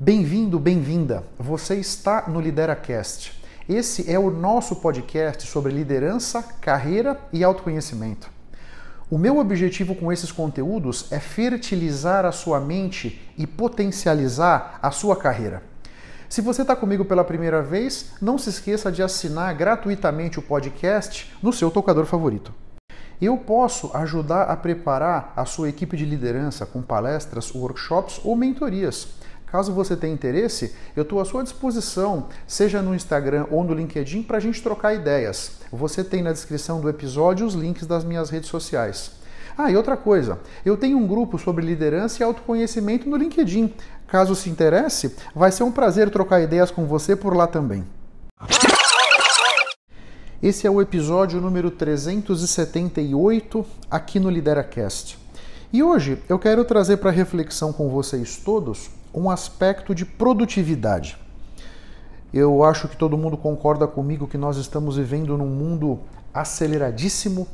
Bem-vindo, bem-vinda. Você está no LideraCast. Esse é o nosso podcast sobre liderança, carreira e autoconhecimento. O meu objetivo com esses conteúdos é fertilizar a sua mente e potencializar a sua carreira. Se você está comigo pela primeira vez, não se esqueça de assinar gratuitamente o podcast no seu tocador favorito. Eu posso ajudar a preparar a sua equipe de liderança com palestras, workshops ou mentorias. Caso você tenha interesse, eu estou à sua disposição, seja no Instagram ou no LinkedIn, para a gente trocar ideias. Você tem na descrição do episódio os links das minhas redes sociais. Ah, e outra coisa, eu tenho um grupo sobre liderança e autoconhecimento no LinkedIn. Caso se interesse, vai ser um prazer trocar ideias com você por lá também. Esse é o episódio número 378 aqui no LideraCast. E hoje eu quero trazer para reflexão com vocês todos um aspecto de produtividade. Eu acho que todo mundo concorda comigo que nós estamos vivendo num mundo aceleradíssimo,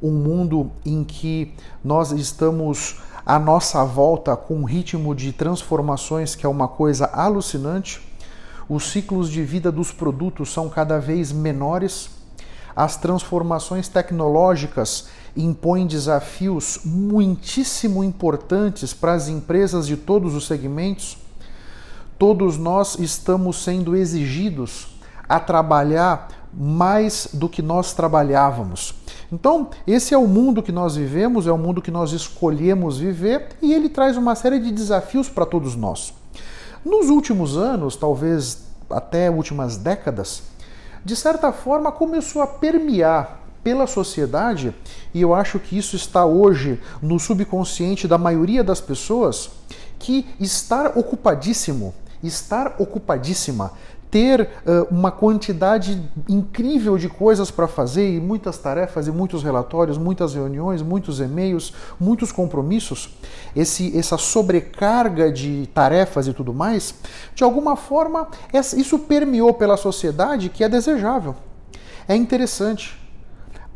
um mundo em que nós estamos à nossa volta com um ritmo de transformações que é uma coisa alucinante. Os ciclos de vida dos produtos são cada vez menores. As transformações tecnológicas impõem desafios muitíssimo importantes para as empresas de todos os segmentos. Todos nós estamos sendo exigidos a trabalhar mais do que nós trabalhávamos. Então, esse é o mundo que nós vivemos, é o mundo que nós escolhemos viver e ele traz uma série de desafios para todos nós. Nos últimos anos, talvez até últimas décadas, de certa forma começou a permear pela sociedade, e eu acho que isso está hoje no subconsciente da maioria das pessoas, que estar ocupadíssimo, estar ocupadíssima, ter uh, uma quantidade incrível de coisas para fazer e muitas tarefas e muitos relatórios, muitas reuniões, muitos e-mails, muitos compromissos, esse, essa sobrecarga de tarefas e tudo mais, de alguma forma isso permeou pela sociedade que é desejável. É interessante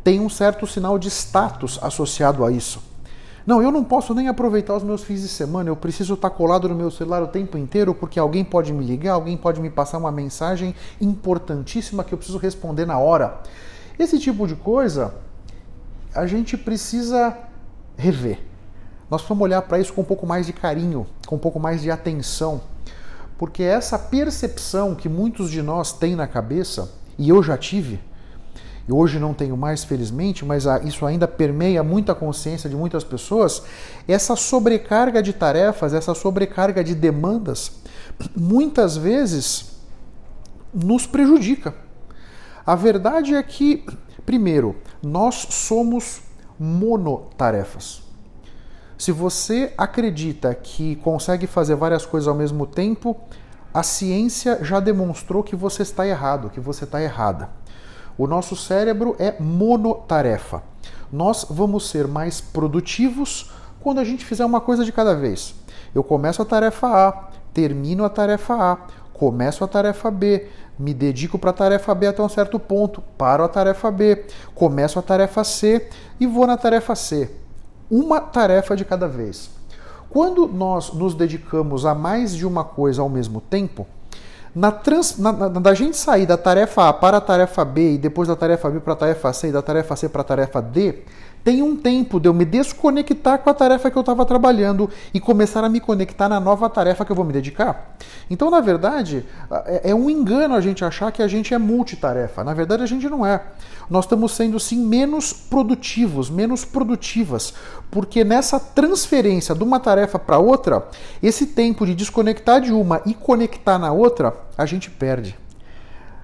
tem um certo sinal de status associado a isso. Não, eu não posso nem aproveitar os meus fins de semana, eu preciso estar colado no meu celular o tempo inteiro porque alguém pode me ligar, alguém pode me passar uma mensagem importantíssima que eu preciso responder na hora. Esse tipo de coisa a gente precisa rever. Nós vamos olhar para isso com um pouco mais de carinho, com um pouco mais de atenção, porque essa percepção que muitos de nós têm na cabeça, e eu já tive, e hoje não tenho mais, felizmente, mas isso ainda permeia muita consciência de muitas pessoas, essa sobrecarga de tarefas, essa sobrecarga de demandas, muitas vezes nos prejudica. A verdade é que, primeiro, nós somos monotarefas. Se você acredita que consegue fazer várias coisas ao mesmo tempo, a ciência já demonstrou que você está errado, que você está errada. O nosso cérebro é monotarefa. Nós vamos ser mais produtivos quando a gente fizer uma coisa de cada vez. Eu começo a tarefa A, termino a tarefa A, começo a tarefa B, me dedico para a tarefa B até um certo ponto, paro a tarefa B, começo a tarefa C e vou na tarefa C. Uma tarefa de cada vez. Quando nós nos dedicamos a mais de uma coisa ao mesmo tempo, na trans, na, na, da gente sair da tarefa A para a tarefa B e depois da tarefa B para a tarefa C e da tarefa C para a tarefa D, tem um tempo de eu me desconectar com a tarefa que eu estava trabalhando e começar a me conectar na nova tarefa que eu vou me dedicar. Então, na verdade, é, é um engano a gente achar que a gente é multitarefa. Na verdade, a gente não é. Nós estamos sendo sim menos produtivos, menos produtivas, porque nessa transferência de uma tarefa para outra, esse tempo de desconectar de uma e conectar na outra, a gente perde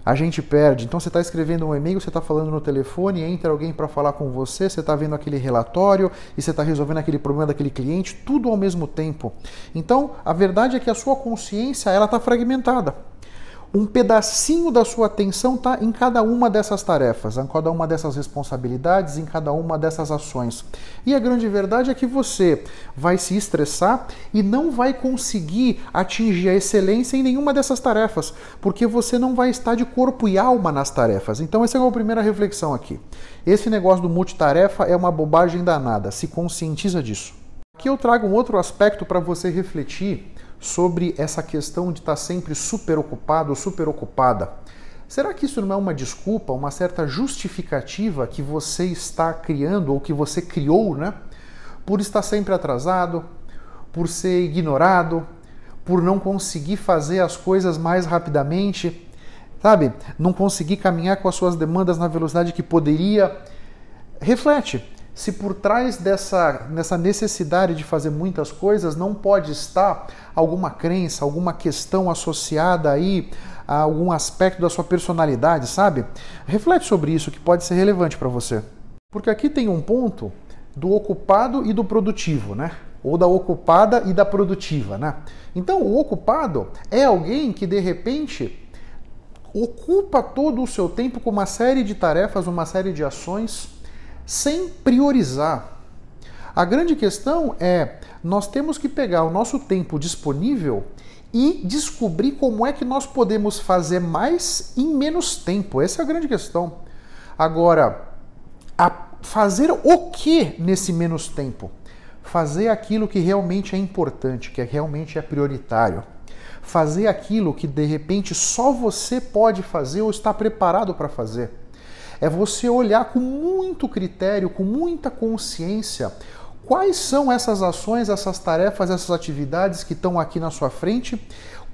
a gente perde. Então você está escrevendo um e-mail, você está falando no telefone, entra alguém para falar com você, você está vendo aquele relatório e você está resolvendo aquele problema daquele cliente, tudo ao mesmo tempo. Então a verdade é que a sua consciência ela está fragmentada um pedacinho da sua atenção está em cada uma dessas tarefas, em cada uma dessas responsabilidades, em cada uma dessas ações. E a grande verdade é que você vai se estressar e não vai conseguir atingir a excelência em nenhuma dessas tarefas, porque você não vai estar de corpo e alma nas tarefas. Então, essa é a primeira reflexão aqui. Esse negócio do multitarefa é uma bobagem danada, se conscientiza disso. Aqui eu trago um outro aspecto para você refletir sobre essa questão de estar sempre super ocupado ou super ocupada. Será que isso não é uma desculpa, uma certa justificativa que você está criando ou que você criou, né? Por estar sempre atrasado, por ser ignorado, por não conseguir fazer as coisas mais rapidamente, sabe? Não conseguir caminhar com as suas demandas na velocidade que poderia. Reflete se por trás dessa, necessidade de fazer muitas coisas não pode estar alguma crença, alguma questão associada aí a algum aspecto da sua personalidade, sabe? Reflete sobre isso que pode ser relevante para você. Porque aqui tem um ponto do ocupado e do produtivo, né? Ou da ocupada e da produtiva, né? Então, o ocupado é alguém que de repente ocupa todo o seu tempo com uma série de tarefas, uma série de ações sem priorizar. A grande questão é nós temos que pegar o nosso tempo disponível e descobrir como é que nós podemos fazer mais em menos tempo. Essa é a grande questão. Agora, fazer o que nesse menos tempo? Fazer aquilo que realmente é importante, que realmente é prioritário. Fazer aquilo que de repente só você pode fazer ou está preparado para fazer é você olhar com muito critério, com muita consciência, quais são essas ações, essas tarefas, essas atividades que estão aqui na sua frente,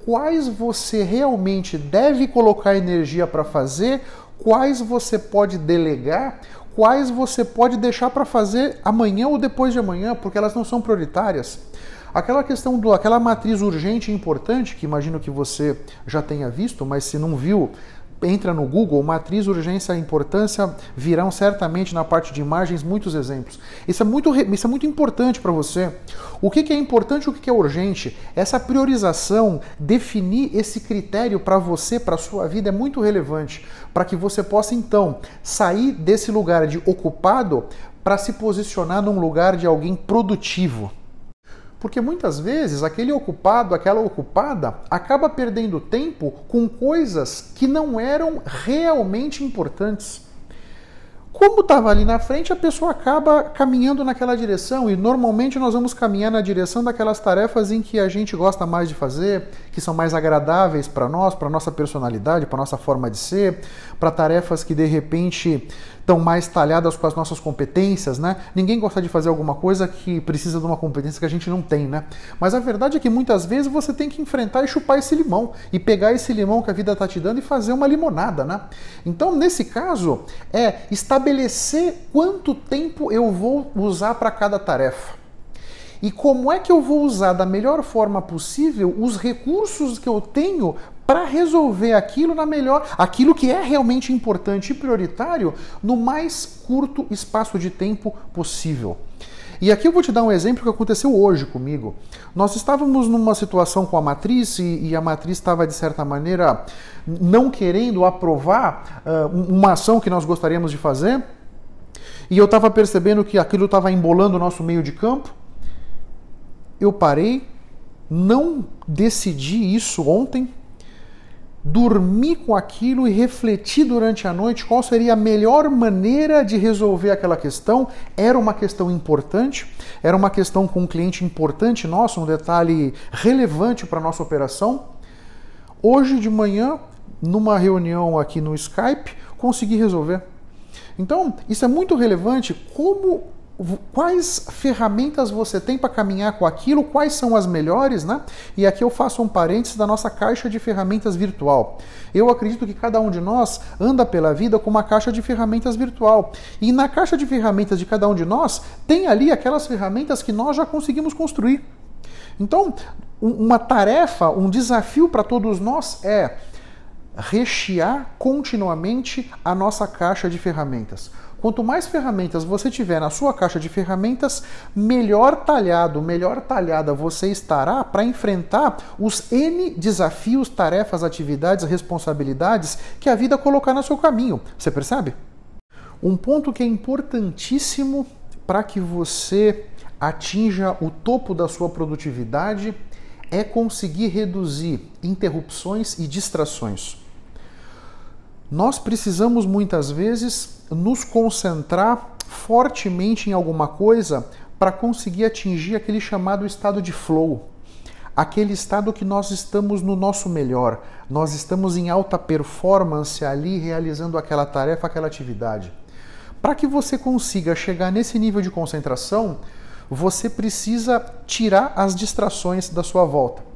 quais você realmente deve colocar energia para fazer, quais você pode delegar, quais você pode deixar para fazer amanhã ou depois de amanhã, porque elas não são prioritárias. Aquela questão do aquela matriz urgente e importante, que imagino que você já tenha visto, mas se não viu, entra no Google, matriz, urgência importância, virão certamente na parte de imagens muitos exemplos. Isso é muito, isso é muito importante para você. O que, que é importante e o que, que é urgente? Essa priorização, definir esse critério para você, para a sua vida, é muito relevante para que você possa então sair desse lugar de ocupado para se posicionar num lugar de alguém produtivo. Porque muitas vezes aquele ocupado, aquela ocupada, acaba perdendo tempo com coisas que não eram realmente importantes. Como estava ali na frente, a pessoa acaba caminhando naquela direção e normalmente nós vamos caminhar na direção daquelas tarefas em que a gente gosta mais de fazer, que são mais agradáveis para nós, para nossa personalidade, para nossa forma de ser, para tarefas que de repente estão mais talhadas com as nossas competências, né? Ninguém gosta de fazer alguma coisa que precisa de uma competência que a gente não tem, né? Mas a verdade é que muitas vezes você tem que enfrentar e chupar esse limão e pegar esse limão que a vida está te dando e fazer uma limonada, né? Então, nesse caso, é estabelecer quanto tempo eu vou usar para cada tarefa. E como é que eu vou usar da melhor forma possível os recursos que eu tenho para resolver aquilo na melhor, aquilo que é realmente importante e prioritário no mais curto espaço de tempo possível. E aqui eu vou te dar um exemplo que aconteceu hoje comigo. Nós estávamos numa situação com a matriz e, e a matriz estava, de certa maneira, não querendo aprovar uh, uma ação que nós gostaríamos de fazer. E eu estava percebendo que aquilo estava embolando o nosso meio de campo. Eu parei, não decidi isso ontem, dormir com aquilo e refletir durante a noite qual seria a melhor maneira de resolver aquela questão. Era uma questão importante, era uma questão com um cliente importante nosso, um detalhe relevante para a nossa operação. Hoje de manhã, numa reunião aqui no Skype, consegui resolver. Então, isso é muito relevante como quais ferramentas você tem para caminhar com aquilo, quais são as melhores, né? E aqui eu faço um parênteses da nossa caixa de ferramentas virtual. Eu acredito que cada um de nós anda pela vida com uma caixa de ferramentas virtual. E na caixa de ferramentas de cada um de nós tem ali aquelas ferramentas que nós já conseguimos construir. Então, uma tarefa, um desafio para todos nós é rechear continuamente a nossa caixa de ferramentas. Quanto mais ferramentas você tiver na sua caixa de ferramentas, melhor talhado, melhor talhada você estará para enfrentar os N desafios, tarefas, atividades, responsabilidades que a vida colocar no seu caminho. Você percebe? Um ponto que é importantíssimo para que você atinja o topo da sua produtividade é conseguir reduzir interrupções e distrações. Nós precisamos muitas vezes nos concentrar fortemente em alguma coisa para conseguir atingir aquele chamado estado de flow. aquele estado que nós estamos no nosso melhor, nós estamos em alta performance ali realizando aquela tarefa, aquela atividade. Para que você consiga chegar nesse nível de concentração, você precisa tirar as distrações da sua volta.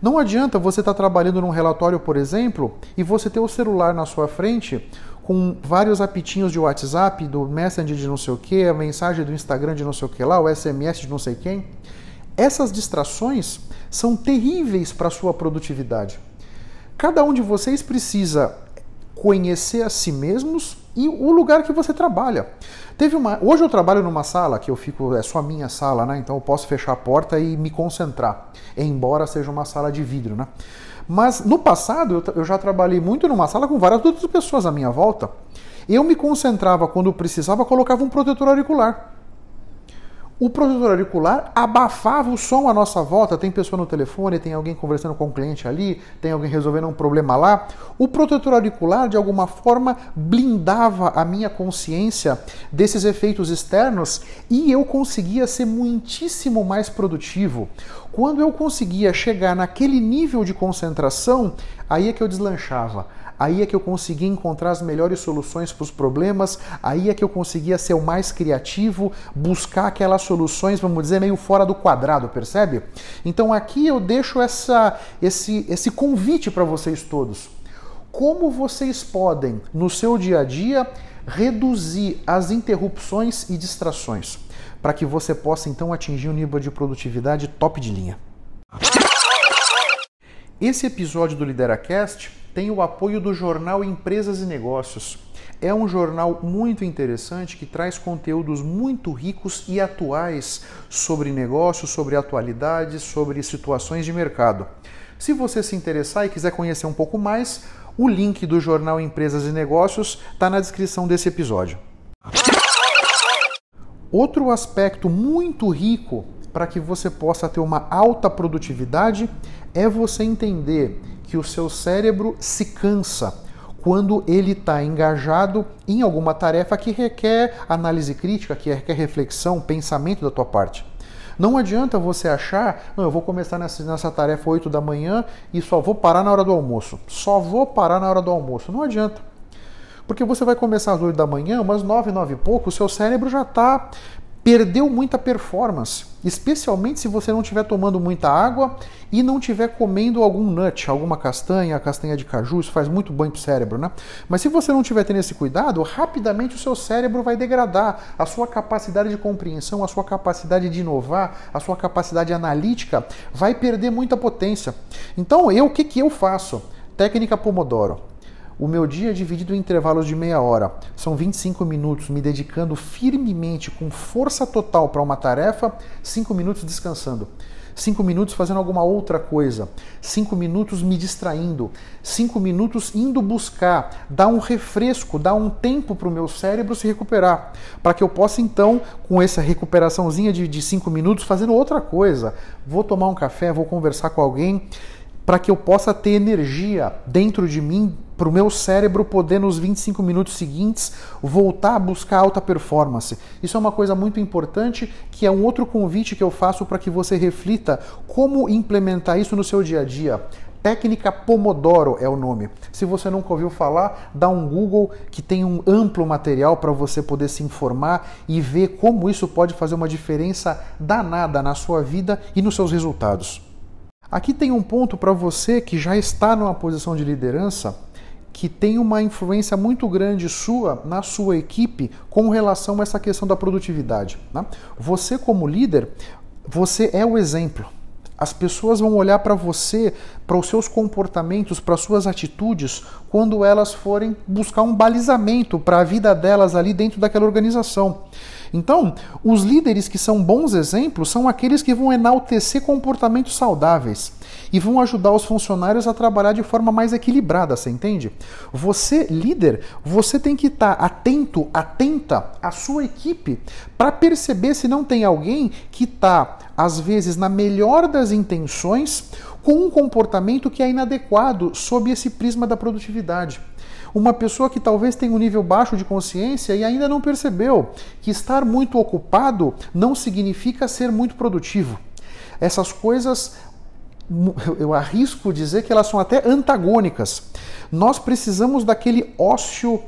Não adianta você estar tá trabalhando num relatório, por exemplo, e você ter o celular na sua frente com vários apitinhos de WhatsApp, do Messenger de não sei o que, a mensagem do Instagram de não sei o que lá, o SMS de não sei quem. Essas distrações são terríveis para a sua produtividade. Cada um de vocês precisa conhecer a si mesmos e o lugar que você trabalha. Teve uma, hoje eu trabalho numa sala que eu fico é só minha sala, né? Então eu posso fechar a porta e me concentrar, embora seja uma sala de vidro, né? Mas no passado eu, eu já trabalhei muito numa sala com várias outras pessoas à minha volta. Eu me concentrava quando precisava, colocava um protetor auricular. O protetor auricular abafava o som à nossa volta. Tem pessoa no telefone, tem alguém conversando com o um cliente ali, tem alguém resolvendo um problema lá. O protetor auricular, de alguma forma, blindava a minha consciência desses efeitos externos e eu conseguia ser muitíssimo mais produtivo. Quando eu conseguia chegar naquele nível de concentração, aí é que eu deslanchava aí é que eu conseguia encontrar as melhores soluções para os problemas, aí é que eu conseguia ser o mais criativo, buscar aquelas soluções, vamos dizer, meio fora do quadrado, percebe? Então aqui eu deixo essa, esse, esse convite para vocês todos. Como vocês podem, no seu dia a dia, reduzir as interrupções e distrações, para que você possa então atingir um nível de produtividade top de linha. Esse episódio do LideraCast tem o apoio do jornal Empresas e Negócios. É um jornal muito interessante que traz conteúdos muito ricos e atuais sobre negócios, sobre atualidades, sobre situações de mercado. Se você se interessar e quiser conhecer um pouco mais, o link do jornal Empresas e Negócios está na descrição desse episódio. Outro aspecto muito rico para que você possa ter uma alta produtividade é você entender que o seu cérebro se cansa quando ele está engajado em alguma tarefa que requer análise crítica, que requer reflexão, pensamento da tua parte. Não adianta você achar, não, eu vou começar nessa, nessa tarefa 8 da manhã e só vou parar na hora do almoço. Só vou parar na hora do almoço. Não adianta. Porque você vai começar às 8 da manhã, umas 9, 9 e pouco, o seu cérebro já está perdeu muita performance, especialmente se você não estiver tomando muita água e não estiver comendo algum nut, alguma castanha, castanha de caju, isso faz muito bem para o cérebro, né? Mas se você não estiver tendo esse cuidado, rapidamente o seu cérebro vai degradar, a sua capacidade de compreensão, a sua capacidade de inovar, a sua capacidade analítica vai perder muita potência. Então, eu o que, que eu faço? Técnica Pomodoro. O meu dia é dividido em intervalos de meia hora. São 25 minutos me dedicando firmemente, com força total para uma tarefa, 5 minutos descansando. 5 minutos fazendo alguma outra coisa, 5 minutos me distraindo, 5 minutos indo buscar, dar um refresco, dar um tempo para o meu cérebro se recuperar, para que eu possa então, com essa recuperaçãozinha de 5 minutos, fazendo outra coisa. Vou tomar um café, vou conversar com alguém, para que eu possa ter energia dentro de mim para o meu cérebro poder, nos 25 minutos seguintes, voltar a buscar alta performance. Isso é uma coisa muito importante, que é um outro convite que eu faço para que você reflita como implementar isso no seu dia a dia. Técnica Pomodoro é o nome. Se você nunca ouviu falar, dá um Google que tem um amplo material para você poder se informar e ver como isso pode fazer uma diferença danada na sua vida e nos seus resultados. Aqui tem um ponto para você que já está numa posição de liderança que tem uma influência muito grande sua na sua equipe com relação a essa questão da produtividade. Né? Você, como líder, você é o exemplo. As pessoas vão olhar para você, para os seus comportamentos, para as suas atitudes, quando elas forem buscar um balizamento para a vida delas ali dentro daquela organização. Então, os líderes que são bons exemplos são aqueles que vão enaltecer comportamentos saudáveis e vão ajudar os funcionários a trabalhar de forma mais equilibrada, você entende? Você, líder, você tem que estar atento, atenta à sua equipe para perceber se não tem alguém que está, às vezes, na melhor das intenções, com um comportamento que é inadequado sob esse prisma da produtividade. Uma pessoa que talvez tenha um nível baixo de consciência e ainda não percebeu que estar muito ocupado não significa ser muito produtivo. Essas coisas eu arrisco dizer que elas são até antagônicas. Nós precisamos daquele ócio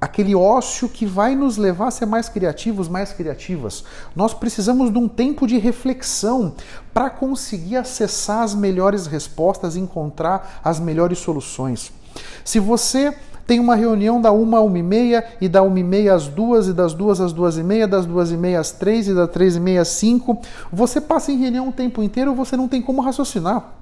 aquele ócio que vai nos levar a ser mais criativos, mais criativas. Nós precisamos de um tempo de reflexão para conseguir acessar as melhores respostas, encontrar as melhores soluções. Se você tem uma reunião da 1 a 1 e meia, e da 1 e meia às 2, e das 2 às 2 e meia, das 2 e meia às 3, e das 3 e meia às 5. Você passa em reunião o tempo inteiro, você não tem como raciocinar.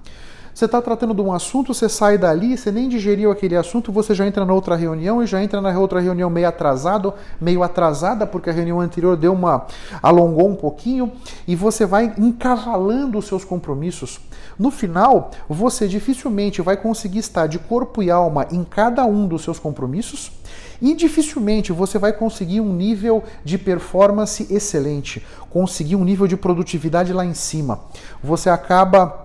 Você está tratando de um assunto, você sai dali, você nem digeriu aquele assunto, você já entra na outra reunião e já entra na outra reunião meio atrasado, meio atrasada, porque a reunião anterior deu uma. alongou um pouquinho, e você vai encavalando os seus compromissos. No final, você dificilmente vai conseguir estar de corpo e alma em cada um dos seus compromissos. E dificilmente você vai conseguir um nível de performance excelente, conseguir um nível de produtividade lá em cima. Você acaba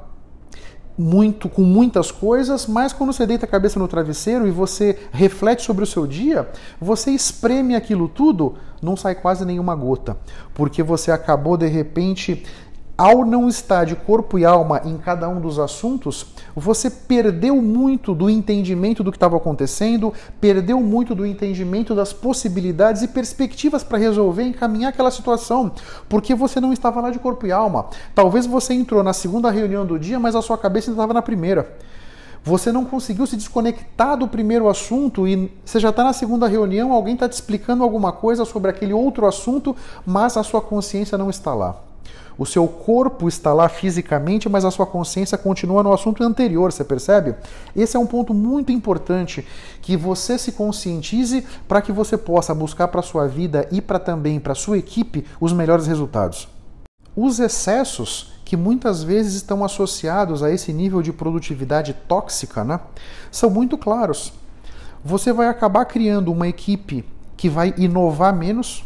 muito com muitas coisas, mas quando você deita a cabeça no travesseiro e você reflete sobre o seu dia, você espreme aquilo tudo, não sai quase nenhuma gota, porque você acabou de repente ao não estar de corpo e alma em cada um dos assuntos, você perdeu muito do entendimento do que estava acontecendo, perdeu muito do entendimento das possibilidades e perspectivas para resolver e encaminhar aquela situação, porque você não estava lá de corpo e alma. Talvez você entrou na segunda reunião do dia, mas a sua cabeça estava na primeira. Você não conseguiu se desconectar do primeiro assunto e você já está na segunda reunião, alguém está te explicando alguma coisa sobre aquele outro assunto, mas a sua consciência não está lá. O seu corpo está lá fisicamente, mas a sua consciência continua no assunto anterior, você percebe? Esse é um ponto muito importante que você se conscientize para que você possa buscar para sua vida e para também para sua equipe os melhores resultados. Os excessos que muitas vezes estão associados a esse nível de produtividade tóxica, né, são muito claros. Você vai acabar criando uma equipe que vai inovar menos,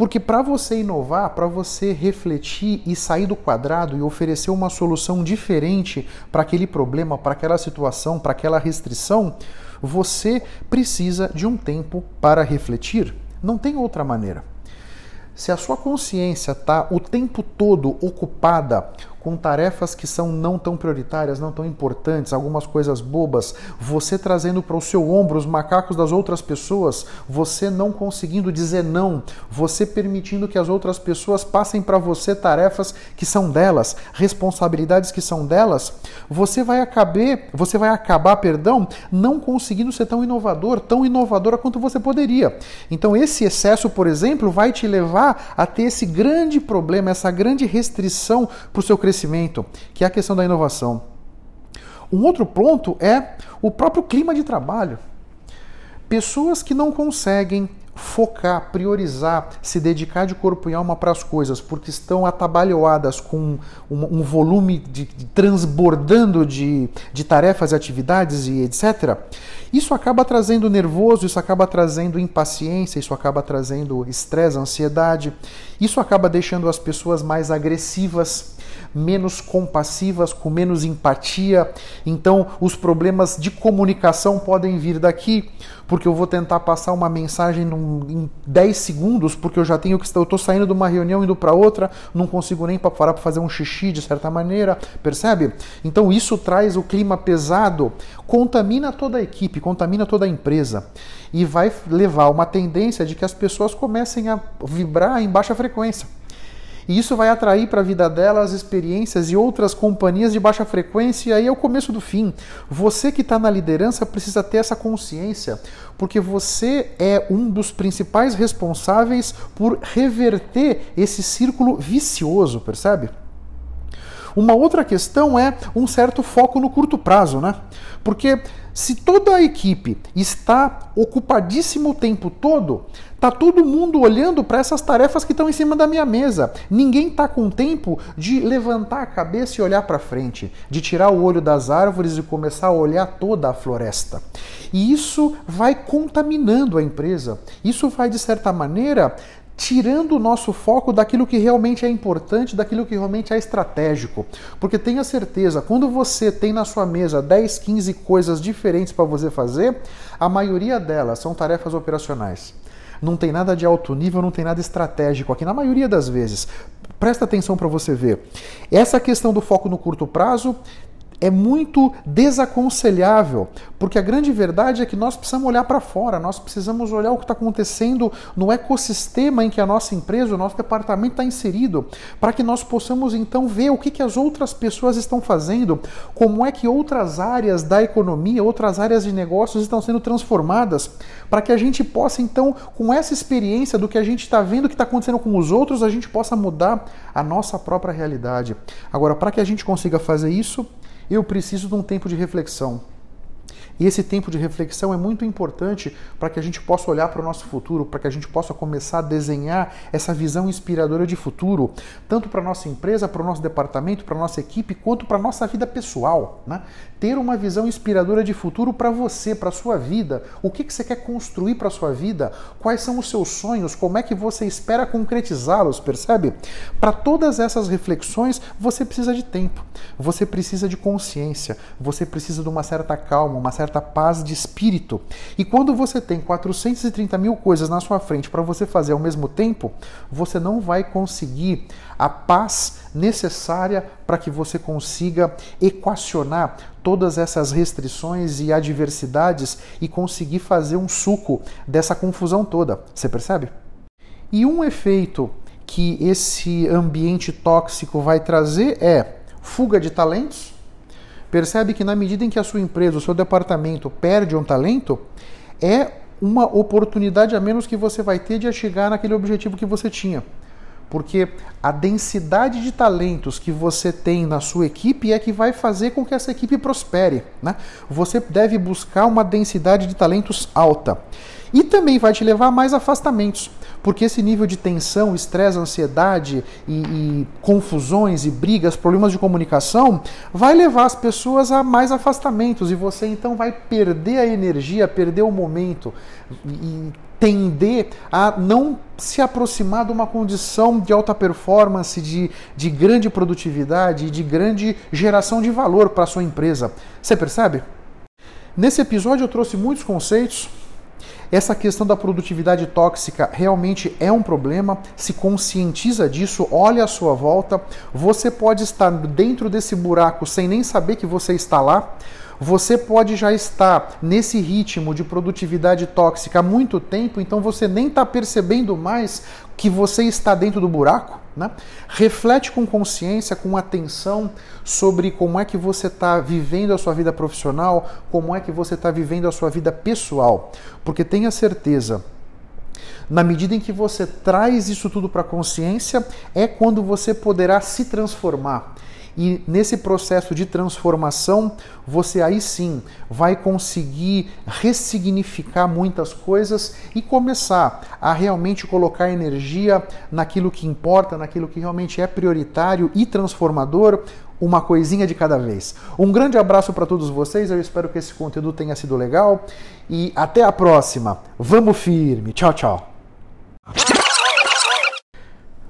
porque para você inovar, para você refletir e sair do quadrado e oferecer uma solução diferente para aquele problema, para aquela situação, para aquela restrição, você precisa de um tempo para refletir. Não tem outra maneira. Se a sua consciência está o tempo todo ocupada com tarefas que são não tão prioritárias, não tão importantes, algumas coisas bobas, você trazendo para o seu ombro os macacos das outras pessoas, você não conseguindo dizer não, você permitindo que as outras pessoas passem para você tarefas que são delas, responsabilidades que são delas, você vai acabar, você vai acabar, perdão, não conseguindo ser tão inovador, tão inovadora quanto você poderia. Então esse excesso, por exemplo, vai te levar a ter esse grande problema, essa grande restrição para o seu crescimento crescimento, que é a questão da inovação. Um outro ponto é o próprio clima de trabalho. Pessoas que não conseguem focar, priorizar, se dedicar de corpo e alma para as coisas, porque estão atabalhoadas com um, um volume de, de, transbordando de, de tarefas e atividades e etc. Isso acaba trazendo nervoso, isso acaba trazendo impaciência, isso acaba trazendo estresse, ansiedade, isso acaba deixando as pessoas mais agressivas menos compassivas, com menos empatia. Então, os problemas de comunicação podem vir daqui, porque eu vou tentar passar uma mensagem num, em 10 segundos, porque eu já tenho que eu estou saindo de uma reunião indo para outra, não consigo nem para parar para fazer um xixi de certa maneira, percebe? Então, isso traz o clima pesado, contamina toda a equipe, contamina toda a empresa e vai levar uma tendência de que as pessoas comecem a vibrar em baixa frequência. E isso vai atrair para a vida dela as experiências e outras companhias de baixa frequência, e aí é o começo do fim. Você que está na liderança precisa ter essa consciência, porque você é um dos principais responsáveis por reverter esse círculo vicioso, percebe? Uma outra questão é um certo foco no curto prazo, né? Porque se toda a equipe está ocupadíssimo o tempo todo, tá todo mundo olhando para essas tarefas que estão em cima da minha mesa. Ninguém está com tempo de levantar a cabeça e olhar para frente, de tirar o olho das árvores e começar a olhar toda a floresta. E isso vai contaminando a empresa. Isso vai de certa maneira tirando o nosso foco daquilo que realmente é importante, daquilo que realmente é estratégico. Porque tenha certeza, quando você tem na sua mesa 10, 15 coisas diferentes para você fazer, a maioria delas são tarefas operacionais. Não tem nada de alto nível, não tem nada estratégico aqui, na maioria das vezes. Presta atenção para você ver. Essa questão do foco no curto prazo é muito desaconselhável, porque a grande verdade é que nós precisamos olhar para fora, nós precisamos olhar o que está acontecendo no ecossistema em que a nossa empresa, o nosso departamento está inserido, para que nós possamos então ver o que, que as outras pessoas estão fazendo, como é que outras áreas da economia, outras áreas de negócios estão sendo transformadas, para que a gente possa então, com essa experiência do que a gente está vendo que está acontecendo com os outros, a gente possa mudar a nossa própria realidade. Agora, para que a gente consiga fazer isso, eu preciso de um tempo de reflexão. E esse tempo de reflexão é muito importante para que a gente possa olhar para o nosso futuro, para que a gente possa começar a desenhar essa visão inspiradora de futuro, tanto para a nossa empresa, para o nosso departamento, para a nossa equipe, quanto para a nossa vida pessoal. Né? Ter uma visão inspiradora de futuro para você, para a sua vida. O que, que você quer construir para a sua vida? Quais são os seus sonhos? Como é que você espera concretizá-los? Percebe? Para todas essas reflexões, você precisa de tempo, você precisa de consciência, você precisa de uma certa calma, uma certa certa paz de espírito. E quando você tem 430 mil coisas na sua frente para você fazer ao mesmo tempo, você não vai conseguir a paz necessária para que você consiga equacionar todas essas restrições e adversidades e conseguir fazer um suco dessa confusão toda. Você percebe? E um efeito que esse ambiente tóxico vai trazer é fuga de talentos, percebe que na medida em que a sua empresa, o seu departamento perde um talento, é uma oportunidade a menos que você vai ter de chegar naquele objetivo que você tinha. Porque a densidade de talentos que você tem na sua equipe é que vai fazer com que essa equipe prospere. Né? Você deve buscar uma densidade de talentos alta. E também vai te levar a mais afastamentos, porque esse nível de tensão, estresse, ansiedade e, e, confusões e brigas, problemas de comunicação, vai levar as pessoas a mais afastamentos e você então vai perder a energia, perder o momento e tender a não se aproximar de uma condição de alta performance, de, de grande produtividade e de grande geração de valor para a sua empresa. Você percebe? Nesse episódio eu trouxe muitos conceitos essa questão da produtividade tóxica realmente é um problema. Se conscientiza disso, olha à sua volta. Você pode estar dentro desse buraco sem nem saber que você está lá. Você pode já estar nesse ritmo de produtividade tóxica há muito tempo, então você nem está percebendo mais que você está dentro do buraco. Né? Reflete com consciência, com atenção sobre como é que você está vivendo a sua vida profissional, como é que você está vivendo a sua vida pessoal. Porque tenha certeza, na medida em que você traz isso tudo para a consciência, é quando você poderá se transformar. E nesse processo de transformação, você aí sim vai conseguir ressignificar muitas coisas e começar a realmente colocar energia naquilo que importa, naquilo que realmente é prioritário e transformador, uma coisinha de cada vez. Um grande abraço para todos vocês, eu espero que esse conteúdo tenha sido legal e até a próxima. Vamos firme. Tchau, tchau.